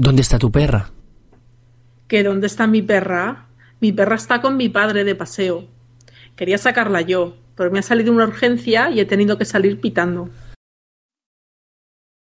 ¿Dónde está tu perra? ¿Que dónde está mi perra? Mi perra está con mi padre de paseo. Quería sacarla yo, pero me ha salido una urgencia y he tenido que salir pitando.